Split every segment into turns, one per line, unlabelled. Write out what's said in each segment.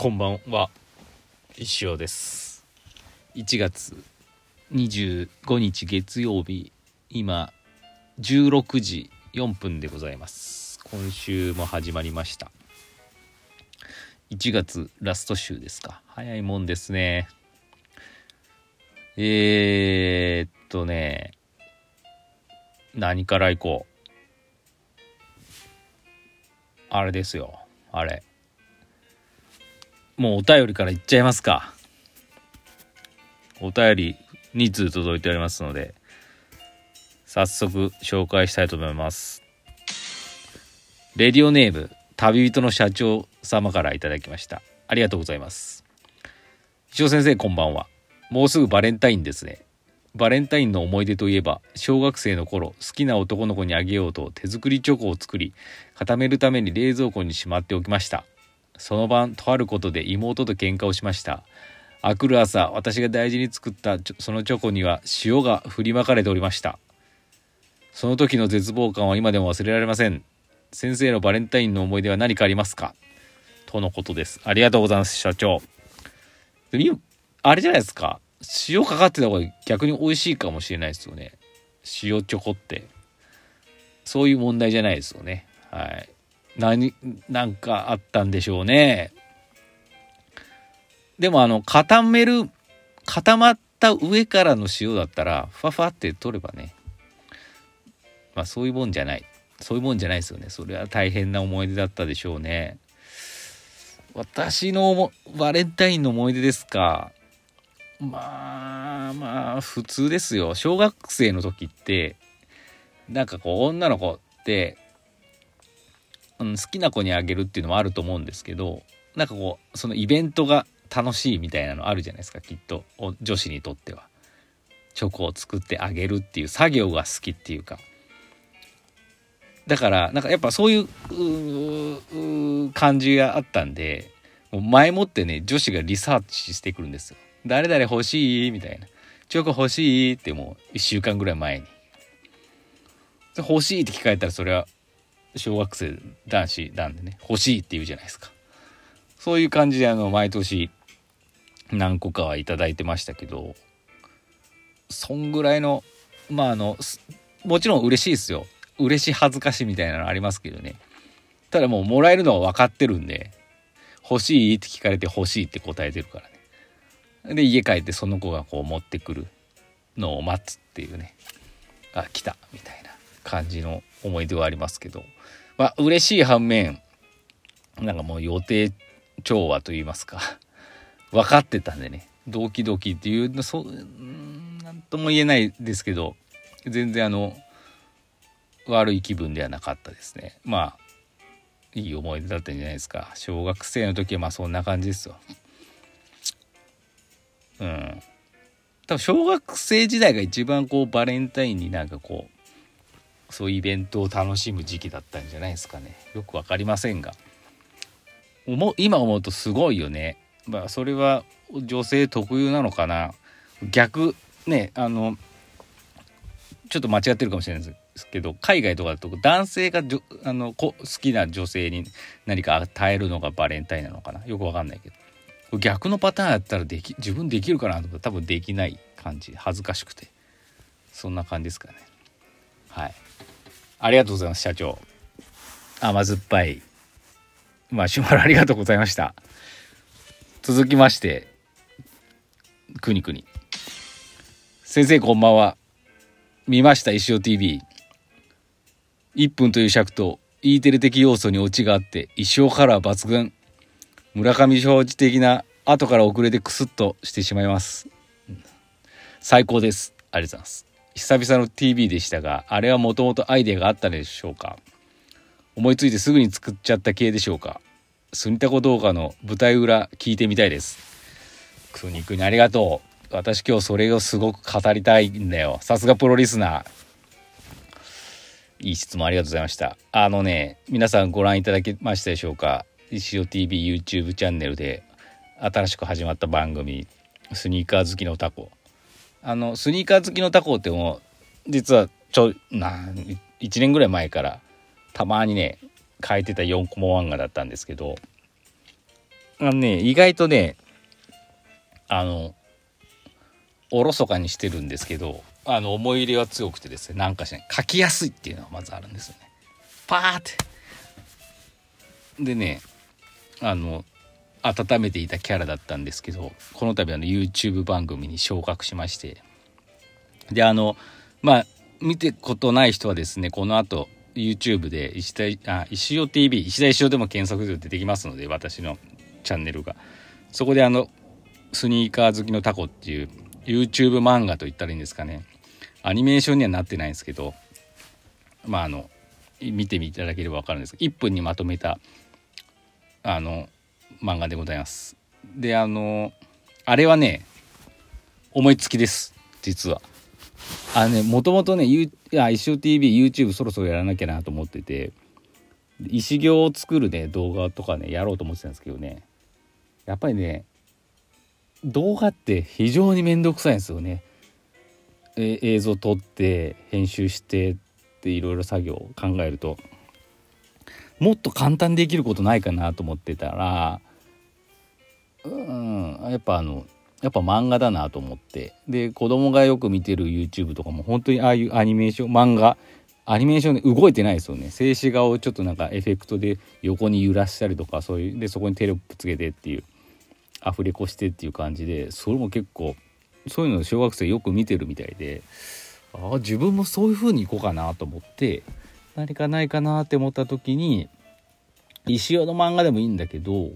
こんばんは。石尾です。1月25日月曜日。今16時4分でございます。今週も始まりました。1月ラスト週ですか。早いもんですね。えー、っとね何から行こう。あれですよ。あれ。もうお便りからいっちゃいますか。お便り2通届いておりますので、早速紹介したいと思います。レディオネーム、旅人の社長様からいただきました。ありがとうございます。石尾先生、こんばんは。もうすぐバレンタインですね。バレンタインの思い出といえば、小学生の頃、好きな男の子にあげようと手作りチョコを作り、固めるために冷蔵庫にしまっておきました。その晩とあることで妹と喧嘩をしました。あくる朝私が大事に作ったそのチョコには塩が振りまかれておりました。その時の絶望感は今でも忘れられません。先生のバレンタインの思い出は何かありますか？とのことです。ありがとうございます社長。あれじゃないですか。塩かかってた方が逆に美味しいかもしれないですよね。塩チョコって。そういう問題じゃないですよね。はい。何、なんかあったんでしょうね。でもあの、固める、固まった上からの塩だったら、ふわふわって取ればね。まあそういうもんじゃない。そういうもんじゃないですよね。それは大変な思い出だったでしょうね。私のバレンタインの思い出ですか。まあまあ普通ですよ。小学生の時って、なんかこう女の子ってうん、好きな子にあげるっていうのもあると思うんですけどなんかこうそのイベントが楽しいみたいなのあるじゃないですかきっと女子にとっては。チョコを作ってあげるっていう作業が好きっていうかだからなんかやっぱそういう感じがあったんでもう前もってね女子がリサーチしてくるんですよ。誰々欲しいみたいな。チョコ欲しいってもう1週間ぐらい前に。欲しいって聞かれたらそれは小学生男子なんでね欲しいって言うじゃないですか。そういう感じであの毎年何個かは頂いてましたけどそんぐらいのまああのもちろん嬉しいですよ。嬉しい恥ずかしいみたいなのありますけどね。ただもうもらえるのは分かってるんで欲しいって聞かれて欲しいって答えてるからね。で家帰ってその子がこう持ってくるのを待つっていうね。あ来たみたいな。感じの思い出はありますけど。まあ嬉しい反面なんかもう予定調和と言いますか。分かってたんでね。ドキドキっていうそう何とも言えないですけど全然あの悪い気分ではなかったですね。まあいい思い出だったんじゃないですか。小学生の時はまあそんな感じですよ。うん。多分小学生時代が一番こうバレンタインになんかこうそういうイベントを楽しむ時期だったんじゃないですかね。よく分かりませんが。思今思うとすごいよね。まあそれは女性特有なのかな。逆ねあのちょっと間違ってるかもしれないですけど海外とかだと男性があの好きな女性に何か与えるのがバレンタインなのかな。よく分かんないけど。逆のパターンやったらでき自分できるかなとか多分できない感じ。恥ずかしくて。そんな感じですかね。はい。ありがとうございます、社長。甘酸っぱい。マシュマロありがとうございました。続きまして、くにくに。先生こんばんは。見ました石尾 TV。1分という尺と E テレ的要素にオチがあって石尾カラー抜群。村上正治的な後から遅れてクスッとしてしまいます。最高です。ありがとうございます。久々の TV でしたがあれはもともとアイデアがあったでしょうか？思いついてすぐに作っちゃった系でしょうか？スニタコ動画の舞台裏聞いてみたいです。くにくにありがとう。私今日それをすごく語りたいんだよ。さすがプロリスナー。いい質問ありがとうございました。あのね皆さんご覧いただけましたでしょうか？石尾 TV YouTube チャンネルで新しく始まった番組スニーカー好きのタコ。あのスニーカー好きのタコっても実はちょな1年ぐらい前からたまにね書いてた4コマ漫画だったんですけどあのね意外とねあのおろそかにしてるんですけどあの思い入れは強くてですねなんかしない書きやすいっていうのがまずあるんですよね。パーって。でねあの温めていたキャラだったんですけどこの度あの YouTube 番組に昇格しまして。であのまあ見てことない人はですねこの後 YouTube で石田あ石尾 TV 石田石尾でも検索すると出てきますので私のチャンネルが。そこであのスニーカー好きのタコっていう YouTube 漫画と言ったらいいんですかね。アニメーションにはなってないんですけどまああの見ていただければ分かるんですけど1分にまとめたあの漫画でございます。であのあれはね思いつきです。実は。あのねもともとねいや一生 TVYouTube そろそろやらなきゃなと思ってて石行を作るね動画とかねやろうと思ってたんですけどね。やっぱりね動画って非常に面倒くさいんですよね。え映像撮って編集してっていろいろ作業を考えると。もっと簡単にできることないかなと思ってたらうん。やっぱあのやっぱ漫画だなと思って。で子供がよく見てる YouTube とかも本当にああいうアニメーション漫画アニメーションで動いてないですよね。静止画をちょっとなんかエフェクトで横に揺らしたりとかそういうでそこにテロップつけてっていうアフレコしてっていう感じでそれも結構そういうの小学生よく見てるみたいでああ自分もそういう風にいこうかなと思って何かないかなって思った時に石尾の漫画でもいいんだけど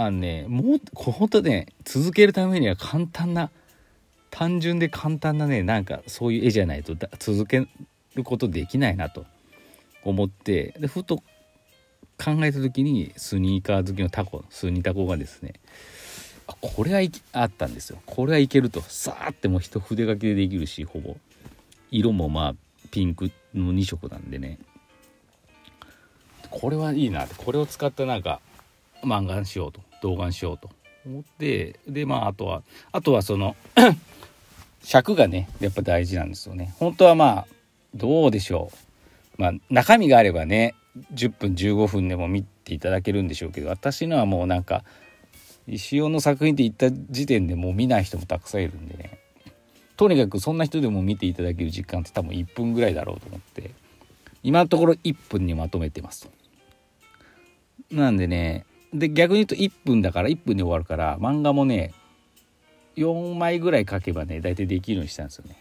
あのねもうほんとね続けるためには簡単な単純で簡単なねなんかそういう絵じゃないと続けることできないなと思ってでふと考えた時にスニーカー好きのタコスニータコがですねあこれはあったんですよ。これはいけるとさーってもう一筆書きでできるしほぼ。色もまあピンクの2色なんでね。これはいいなってこれを使ったなんか漫画にしようと。動画にしようと。思って。でまああとはあとはその 尺がねやっぱ大事なんですよね。本当はまあどうでしょう。まあ中身があればね10分15分でも見ていただけるんでしょうけど私のはもうなんか石尾の作品って言った時点でもう見ない人もたくさんいるんでね。とにかくそんな人でも見ていただける時間って多分1分ぐらいだろうと思って。今のところ1分にまとめてますなんでねで逆に言うと1分だから1分で終わるから漫画もね4枚ぐらい書けばね大体できるようにしたんですよね。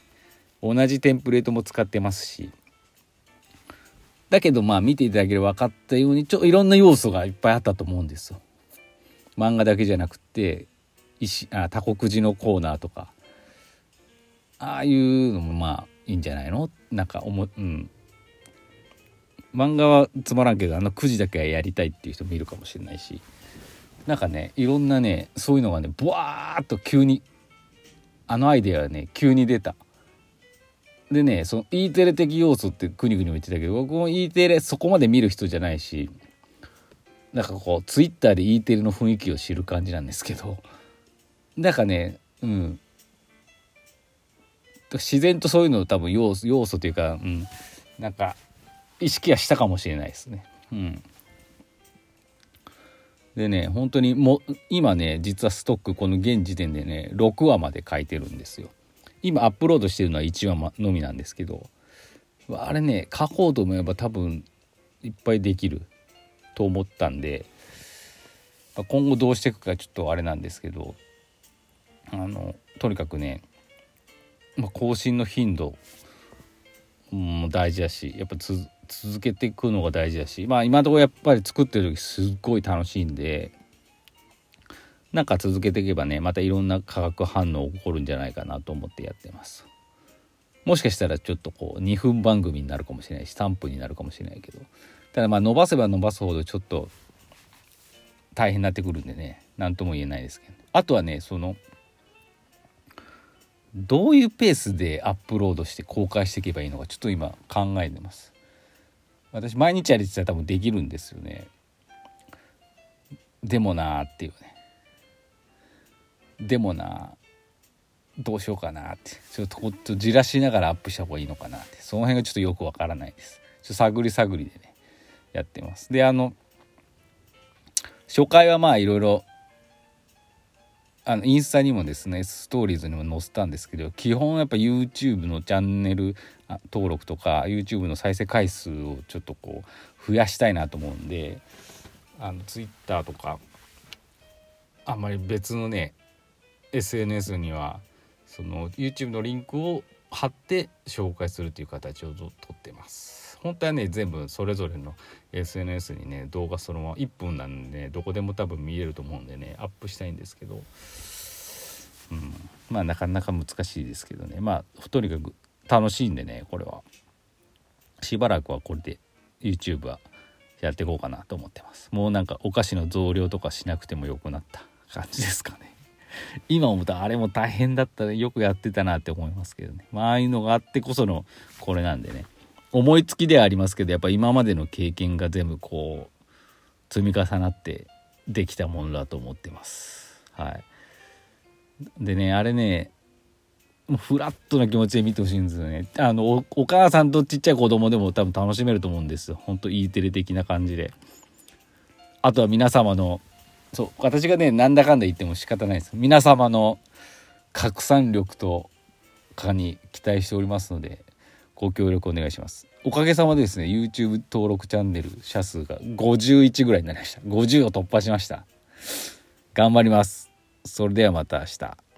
同じテンプレートも使ってますし。だけどまあ見ていただければ分かったようにちょいろんな要素がいっぱいあったと思うんですよ。漫画だけじゃなくって石あ多国寺のコーナーとか。ああいうのもまあいいんじゃないの？なんか思うん。漫画はつまらんけどあの9時だけはやりたいっていう人もいるかもしれないし。なんかねいろんなねそういうのがねブワーッと急にあのアイデアがね急に出た。でねその E テレ的要素ってくにくにも言ってたけど僕も E テレそこまで見る人じゃないしなんかこうツイッターで E テレの雰囲気を知る感じなんですけど。なんかねうん。自然とそういうの多分要素要素というか、うん、なんか意識はしたかもしれないですね。うん、でね本当にも今ね実はストックこの現時点でね6話まで書いてるんですよ。今アップロードしてるのは1話のみなんですけどあれね書こうと思えば多分いっぱいできると思ったんで今後どうしていくかちょっとあれなんですけどあのとにかくね、まあ、更新の頻度も大事だしやっぱ続続けていくのが大事だしまあ今のところやっぱり作ってる時すっごい楽しいんでなんか続けていけばねまたいろんな化学反応起こるんじゃないかなと思ってやってます。もしかしたらちょっとこう2分番組になるかもしれないし3分になるかもしれないけど。ただまあ伸ばせば伸ばすほどちょっと大変になってくるんでね何とも言えないですけど。あとはねそのどういうペースでアップロードして公開していけばいいのかちょっと今考えてます。私毎日やりてたら多分できるんですよね。でもなーっていうね。でもなどうしようかなって。ちょっとこっとじらしながらアップした方がいいのかなって。その辺がちょっとよくわからないです。ちょっと探り探りでねやってます。であの初回はまあいろいろあのインスタにもですねストーリーズにも載せたんですけど基本やっぱ YouTube のチャンネル登録とか YouTube の再生回数をちょっとこう増やしたいなと思うんであの Twitter とかあんまり別のね SNS にはその YouTube のリンクを貼って紹介するという形をとってます。本当はね全部それぞれの SNS にね動画そのまま1分なんで、ね、どこでも多分見れると思うんでねアップしたいんですけど、うん、まあなかなか難しいですけどね。まあとにかく楽しいんでねこれは。しばらくはこれで YouTube はやっていこうかなと思ってます。もうなんかお菓子の増量とかしなくてもよくなった感じですかね。今思ったらあれも大変だったらよくやってたなって思いますけどね、まあ、ああいうのがあってこそのこれなんでね。思いつきではありますけどやっぱ今までの経験が全部こう積み重なってできたものだと思ってます。はい。でねあれねもうフラットな気持ちで見てほしいんですよね。あのお母さんとちっちゃい子供でも多分楽しめると思うんですよ。ほんと E テレ的な感じで。あとは皆様のそう私がねなんだかんだ言っても仕方ないです。皆様の拡散力とかに期待しておりますのでご協力お願いします。おかげさまでですね YouTube 登録チャンネル者数が51ぐらいになりました。50を突破しました。頑張ります。それではまた明日。